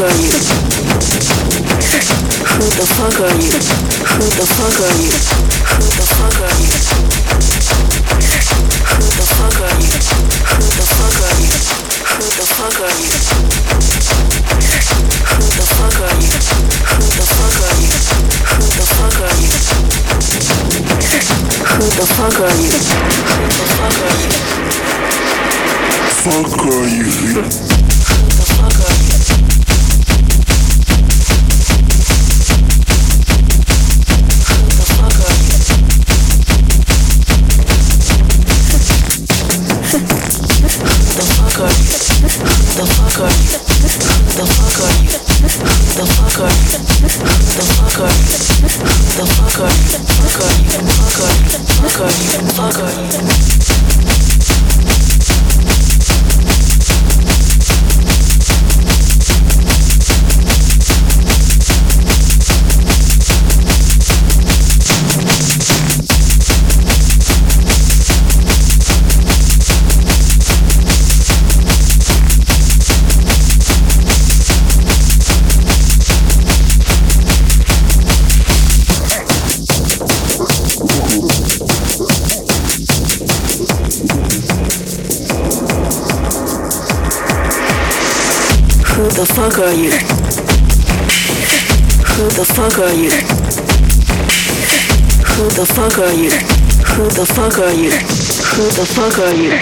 are you? Who the fuck are you? Who the fuck are you? Who the fuck are you? Who the fuck are you? Who the fuck are you? Who the fuck are you? Who the fuck are you? Who the fuck are you? Who the fuck are you? Who the fuck are you? Who the fuck are you? Fuck are you? Who the fuck are you? The fuck are you? Who the fuck are you? Who the fuck are you? Who the fuck are you? Who the fuck are you? Fuck are you? Fuck are you? Fuck are you? Fuck are you? The fuck are you? Who the fuck are you? Who the fuck are you? Who the fuck are you? Who the fuck are you?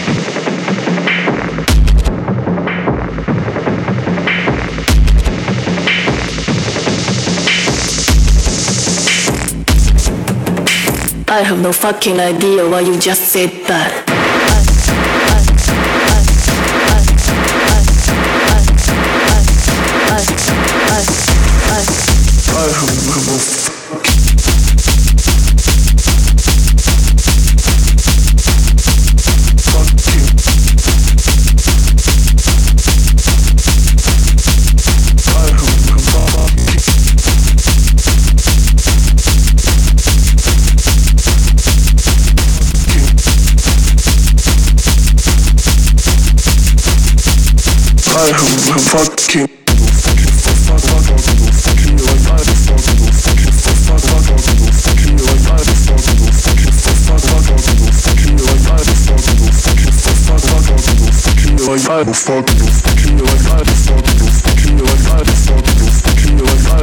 I have no fucking idea why you just said that. fucking like I will fuck you, fucking you like I will fuck you, fucking you like I will fuck you, fucking you like I will fuck you, fucking you like I will fuck you, fucking you like I will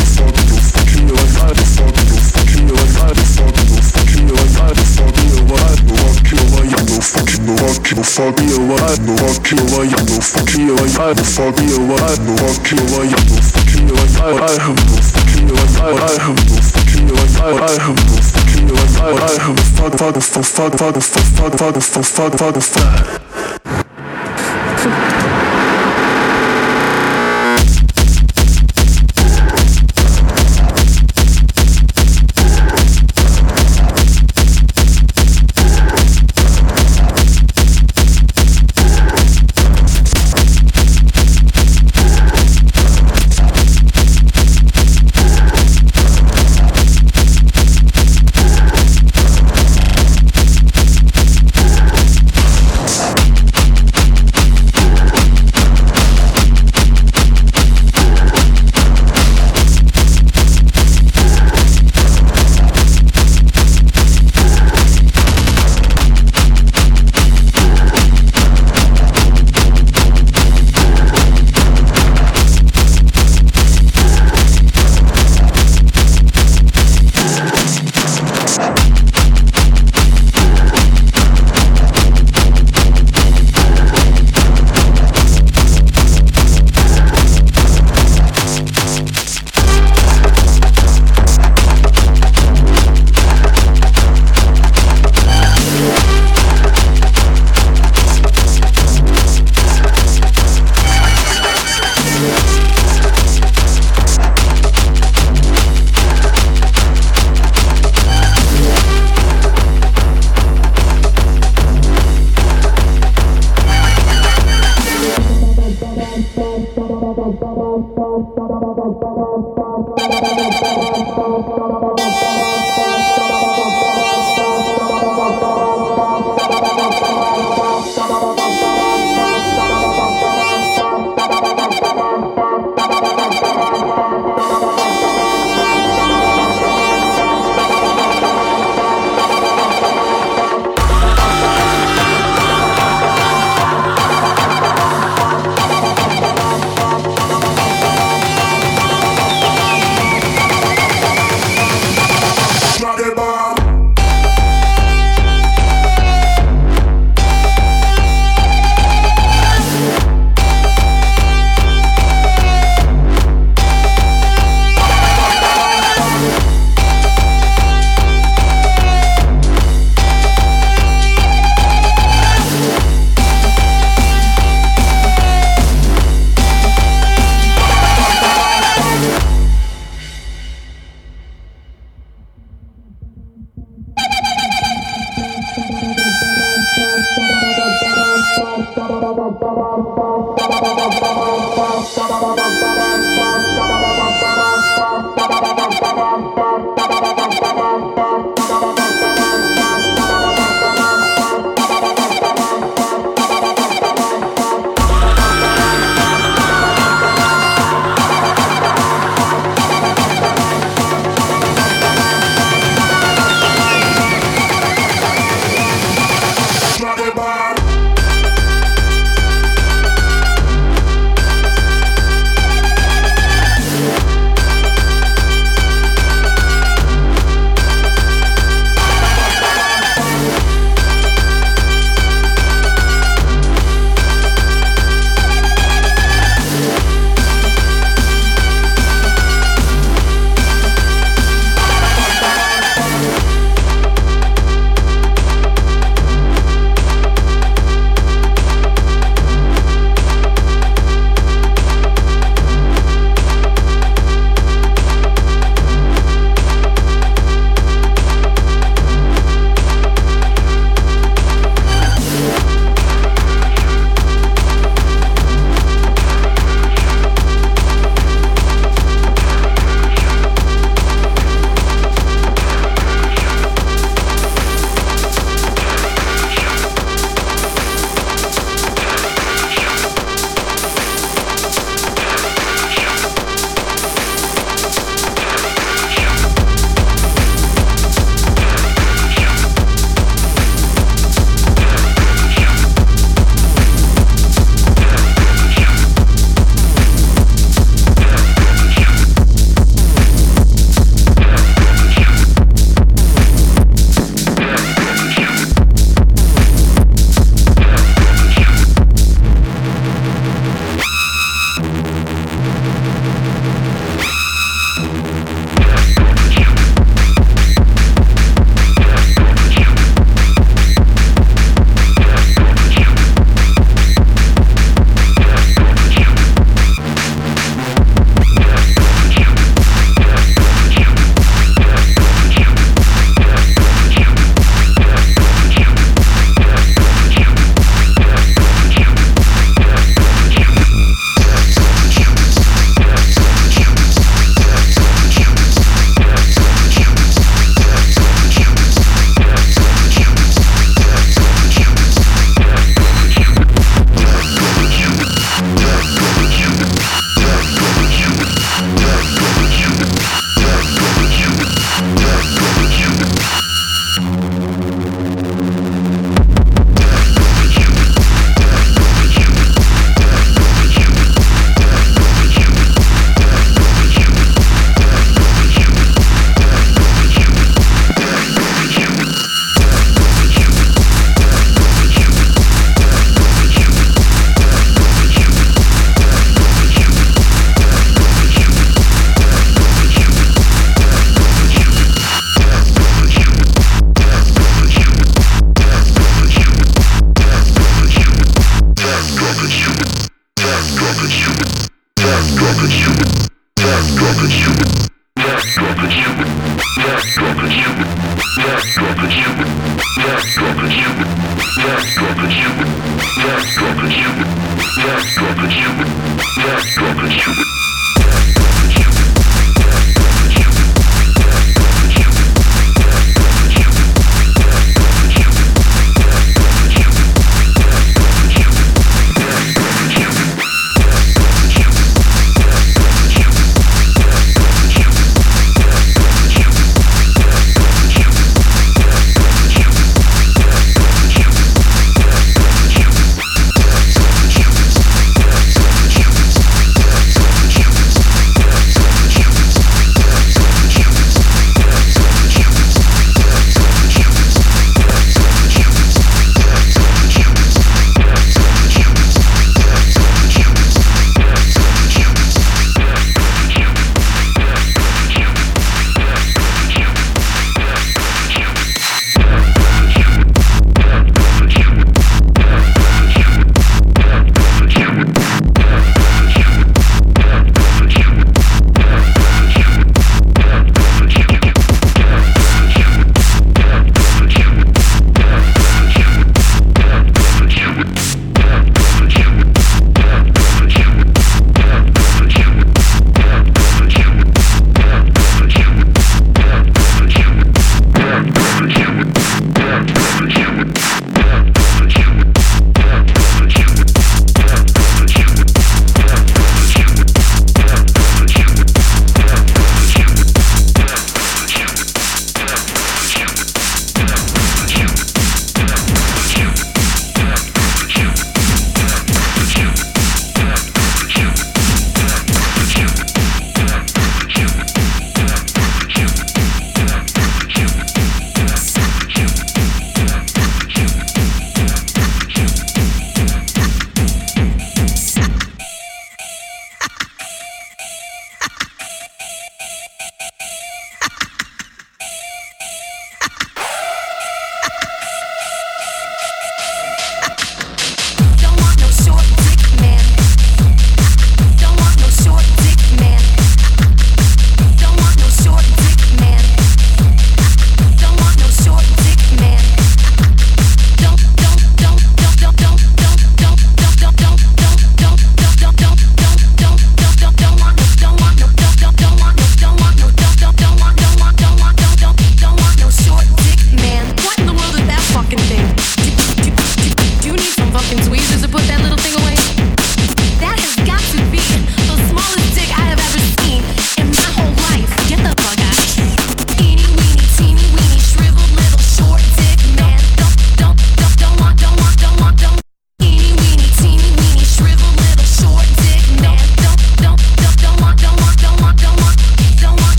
fuck you, fucking you like I will fuck you, like I will fuck you, like I will fuck you, like I will fuck you, fuck you, like fucking no fucking no fucking like no fucking like no fucking like I like no fucking like no fucking like I I have no fucking like I I have no fucking like I I have no fucking like I I have fuck fuck fuck fuck fuck fuck fuck fuck fuck fuck fuck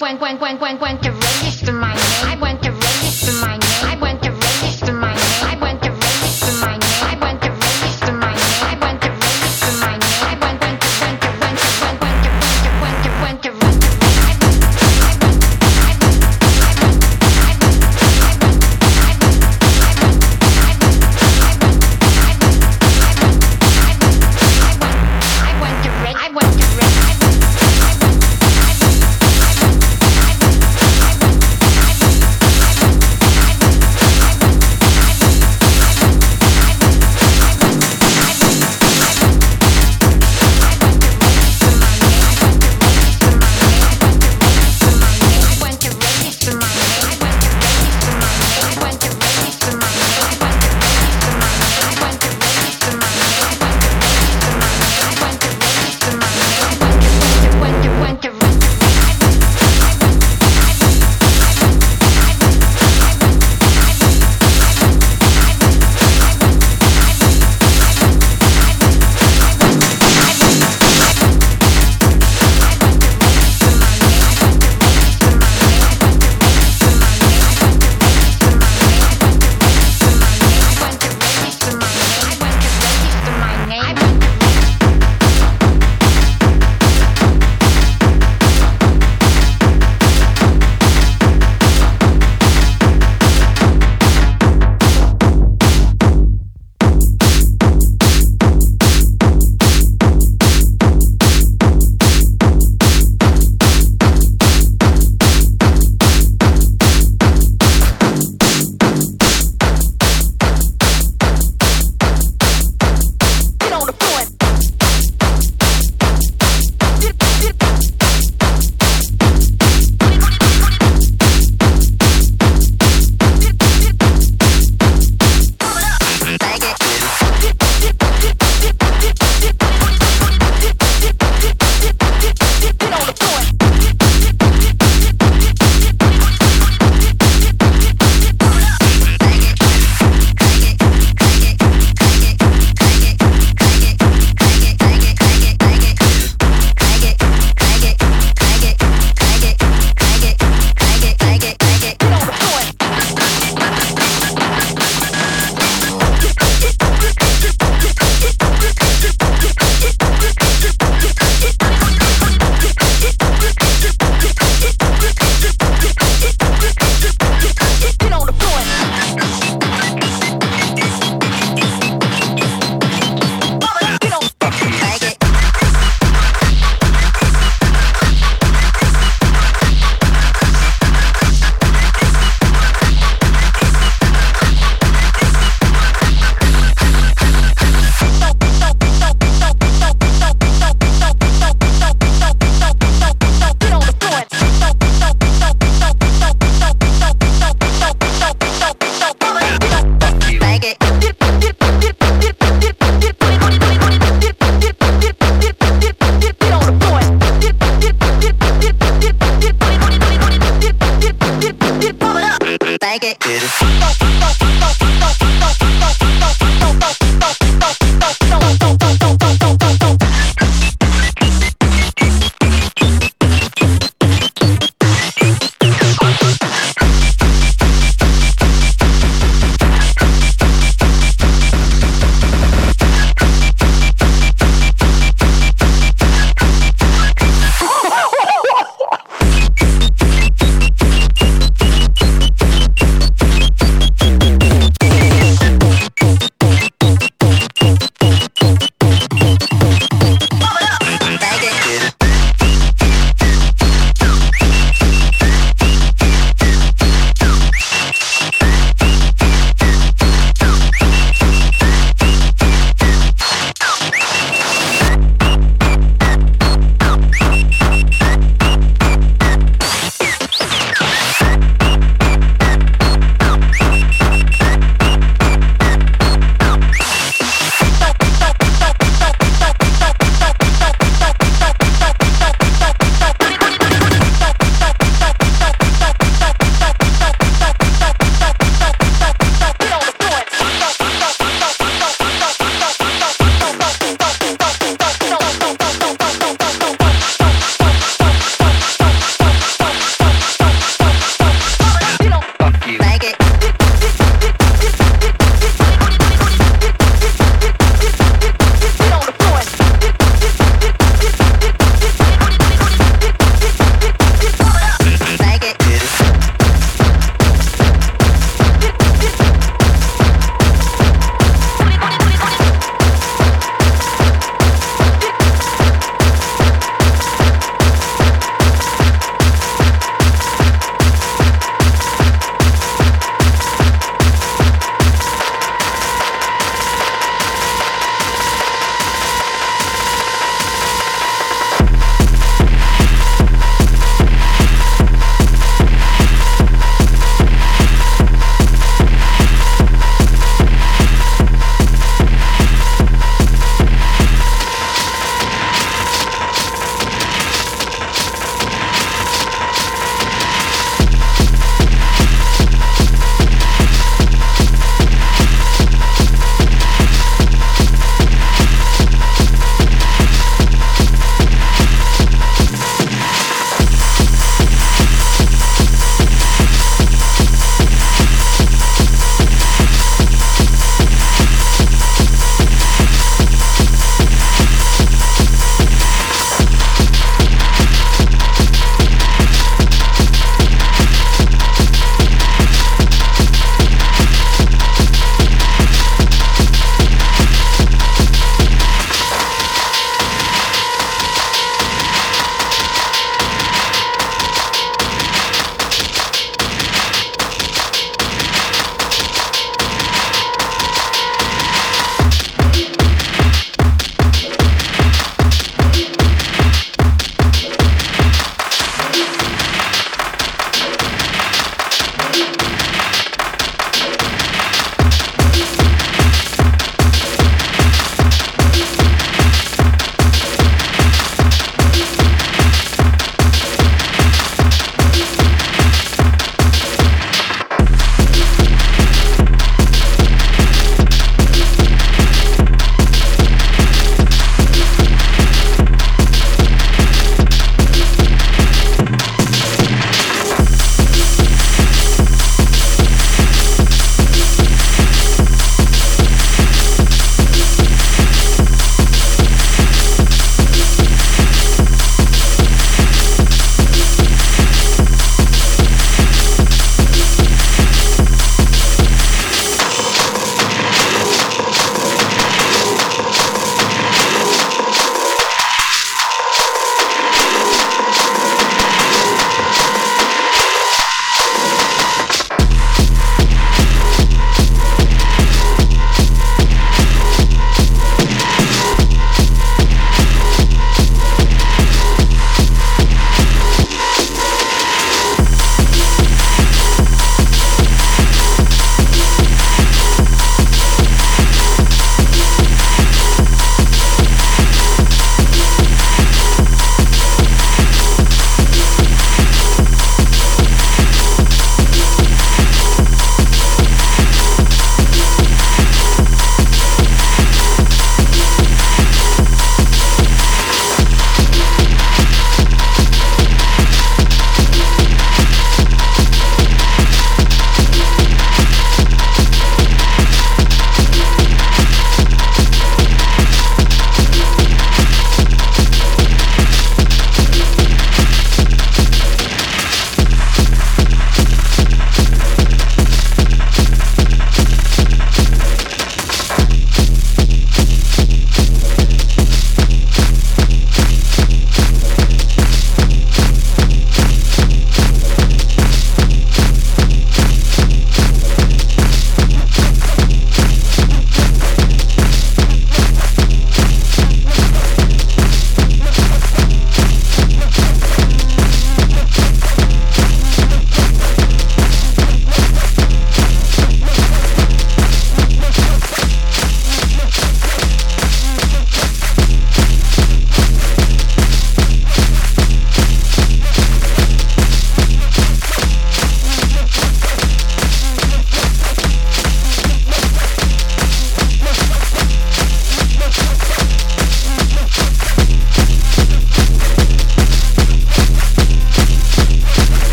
关关关关关